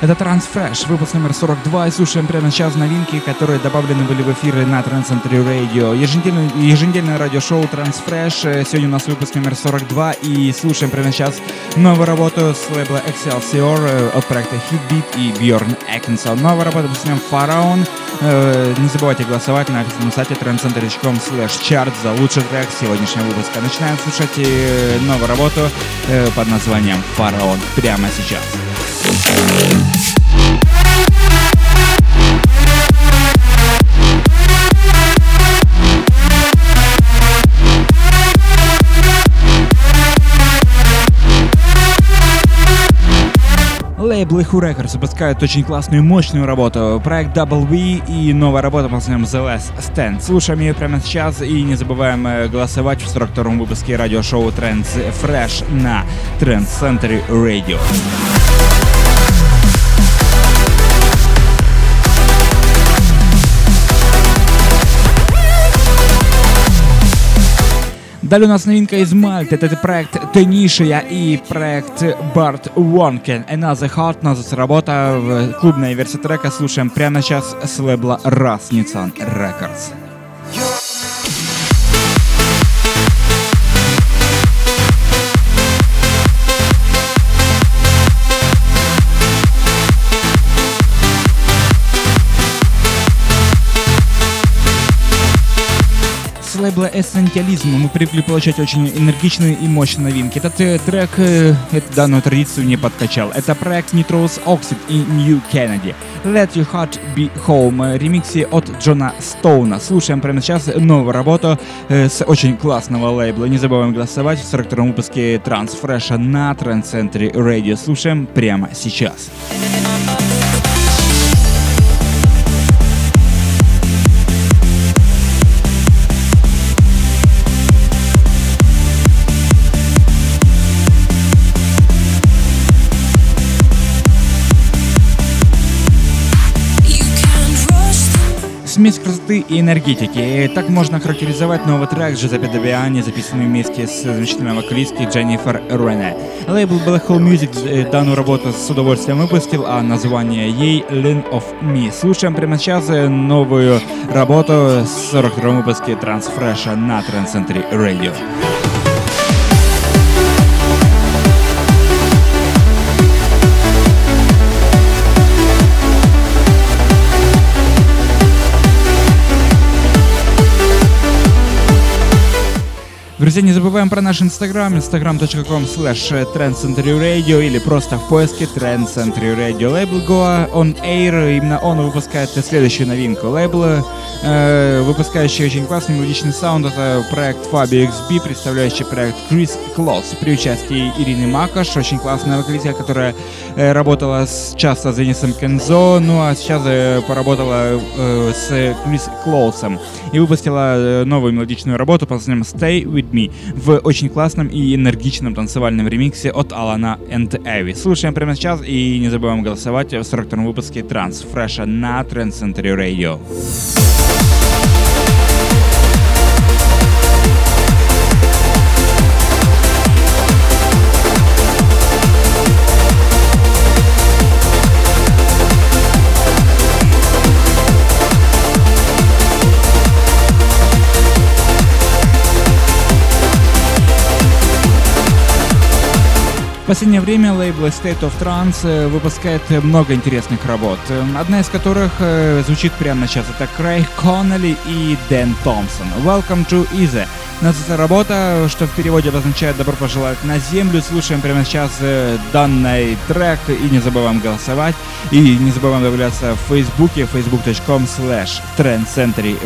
Это Transfresh, выпуск номер 42, и слушаем прямо сейчас новинки, которые добавлены были в эфиры на Trans Century Radio. Еженедельное, еженедельное радиошоу Transfresh, сегодня у нас выпуск номер 42, и слушаем прямо сейчас новую работу с лейбла Excelsior э, от проекта Hitbeat и Bjorn Atkinson. Новая работа названием Pharaon. Э, не забывайте голосовать на официальном сайте trendcenter.com slash chart за лучший трек сегодняшнего выпуска. Начинаем слушать э, новую работу под названием Pharaon прямо сейчас. Лейбл Who Records выпускает очень классную и мощную работу. Проект Double V и новая работа под названием The Last Stand. Слушаем ее прямо сейчас и не забываем э, голосовать в 42-м выпуске радиошоу Trends Fresh на Trend Center Radio. Далее у нас новинка из Мальты. Это проект Тенишия и проект Барт Вонкен. Another Heart называется работа. Клубная версия трека слушаем прямо сейчас с лейбла Rasnitzan Records. Лейбла Essentialism мы привыкли получать очень энергичные и мощные новинки. Этот э, трек э, эту данную традицию не подкачал. Это проект Nitrous Oxide и New Kennedy. Let Your Heart Be Home. Ремиксе от Джона Стоуна. Слушаем прямо сейчас новую работу э, с очень классного лейбла. Не забываем голосовать в 42 выпуске Transfresh на Trend Century Radio. Слушаем прямо. Сейчас. Смесь красоты и энергетики. Так можно характеризовать новый трек Джузеппе Девиани, записанный вместе с замечательной вокалисткой Дженнифер Рене. Лейбл Black Hole Music э, данную работу с удовольствием выпустил, а название ей Lean of Me. Слушаем прямо сейчас э, новую работу с 42 выпуске Transfresh на Trans Century Radio. Друзья, не забываем про наш инстаграм, instagram.com slash trendcenturyradio или просто в поиске Trend Century Radio. Лейбл Goa On Air, именно он выпускает следующую новинку. Лейбл, э, выпускающий очень классный мелодичный саунд, это проект Fabio XB, представляющий проект Chris Close при участии Ирины Макаш, очень классная вокалистка, которая э, работала с, часто с Денисом Кензо, ну а сейчас э, поработала э, с Крис Клоусом и выпустила э, новую мелодичную работу под названием Stay With Me в очень классном и энергичном танцевальном ремиксе от Алана and Эви. Слушаем прямо сейчас и не забываем голосовать в 42 выпуске Транс Фреша на Trend Center Radio. Последнее время лейбл State of Trance э, выпускает много интересных работ, одна из которых э, звучит прямо сейчас. Это Крейг Коннелли и Дэн Томпсон. Welcome to Easy. Называется работа, что в переводе обозначает «добро пожелать на землю». Слушаем прямо сейчас э, данный трек и не забываем голосовать. И не забываем добавляться в Фейсбуке facebook.com slash trendcentury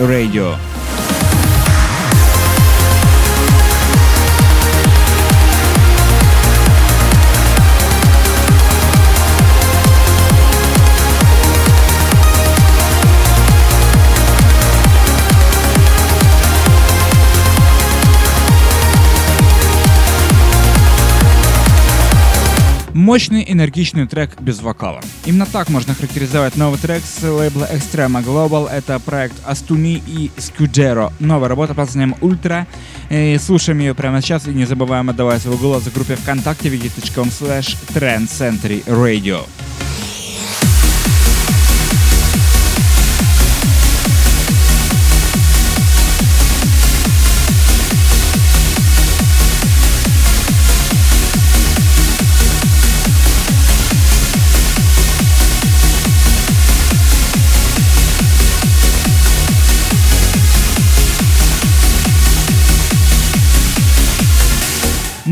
Мощный, энергичный трек без вокала. Именно так можно характеризовать новый трек с лейбла Extrema Global. Это проект Астуни и Скюджеро. Новая работа под названием Ультра. И слушаем ее прямо сейчас и не забываем отдавать свой голос в группе ВКонтакте wiki.com slash radio.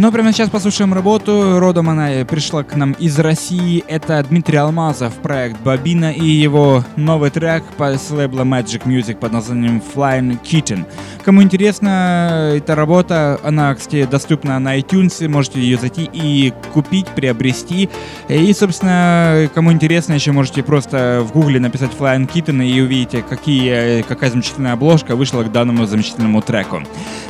Но прямо сейчас послушаем работу. Родом она пришла к нам из России. Это Дмитрий Алмазов, проект Бабина и его новый трек с лейбла Magic Music под названием Flying Kitten. Кому интересно, эта работа, она, кстати, доступна на iTunes, можете ее зайти и купить, приобрести. И, собственно, кому интересно, еще можете просто в гугле написать Flying Kitten и увидите, какие, какая замечательная обложка вышла к данному замечательному треку.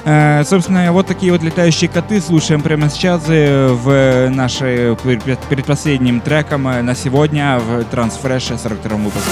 Э, собственно, вот такие вот летающие коты слушаем прямо сейчас э, в нашей предпоследним треком э, на сегодня в Трансфреше 42 выпуске.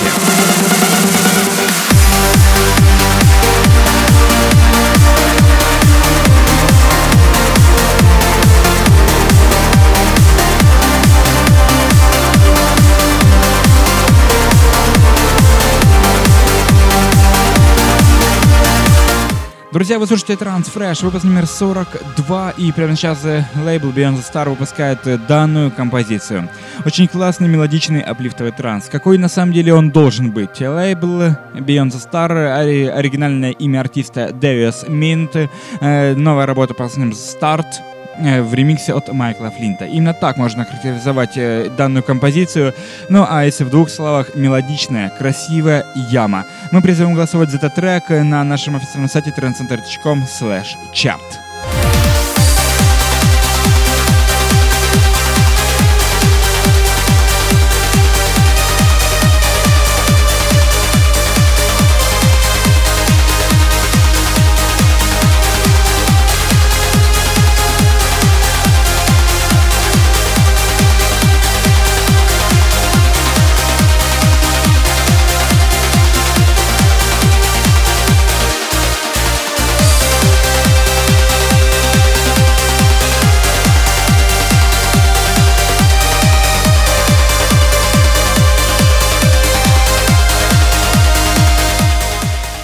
Друзья, вы слушаете Transfresh, выпуск номер 42, и прямо сейчас э, лейбл Beyond the Star выпускает э, данную композицию. Очень классный мелодичный аплифтовый транс. Какой на самом деле он должен быть? Лейбл Beyond the Star, оригинальное имя артиста Дэвис Минт, э, новая работа по названием Э, в ремиксе от Майкла Флинта. Именно так можно характеризовать э, данную композицию. Ну а если в двух словах, мелодичная, красивая яма. Мы призываем голосовать за этот трек на нашем официальном сайте trendcenter.com slash chart.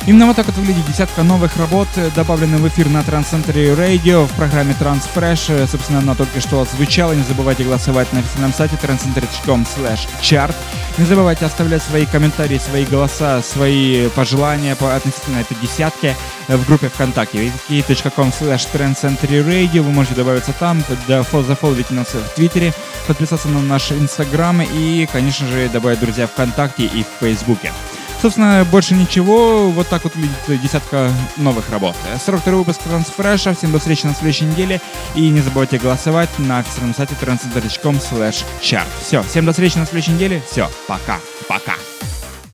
Именно вот так вот выглядит десятка новых работ, э, добавленных в эфир на Трансцентре Radio в программе Transfresh. Э, собственно, она только что звучала. Не забывайте голосовать на официальном сайте transcenter.com chart. Не забывайте оставлять свои комментарии, свои голоса, свои пожелания по относительно этой десятке э, в группе ВКонтакте. wiki.com slash Radio. Вы можете добавиться там, зафоловить нас в Твиттере, подписаться на наш Инстаграм и, конечно же, добавить друзья ВКонтакте и в Фейсбуке. Собственно, больше ничего. Вот так вот выглядит десятка новых работ. 42 выпуск Трансфреша. Всем до встречи на следующей неделе. И не забывайте голосовать на официальном сайте transcenter.com slash. Все, всем до встречи на следующей неделе. Все, пока. Пока.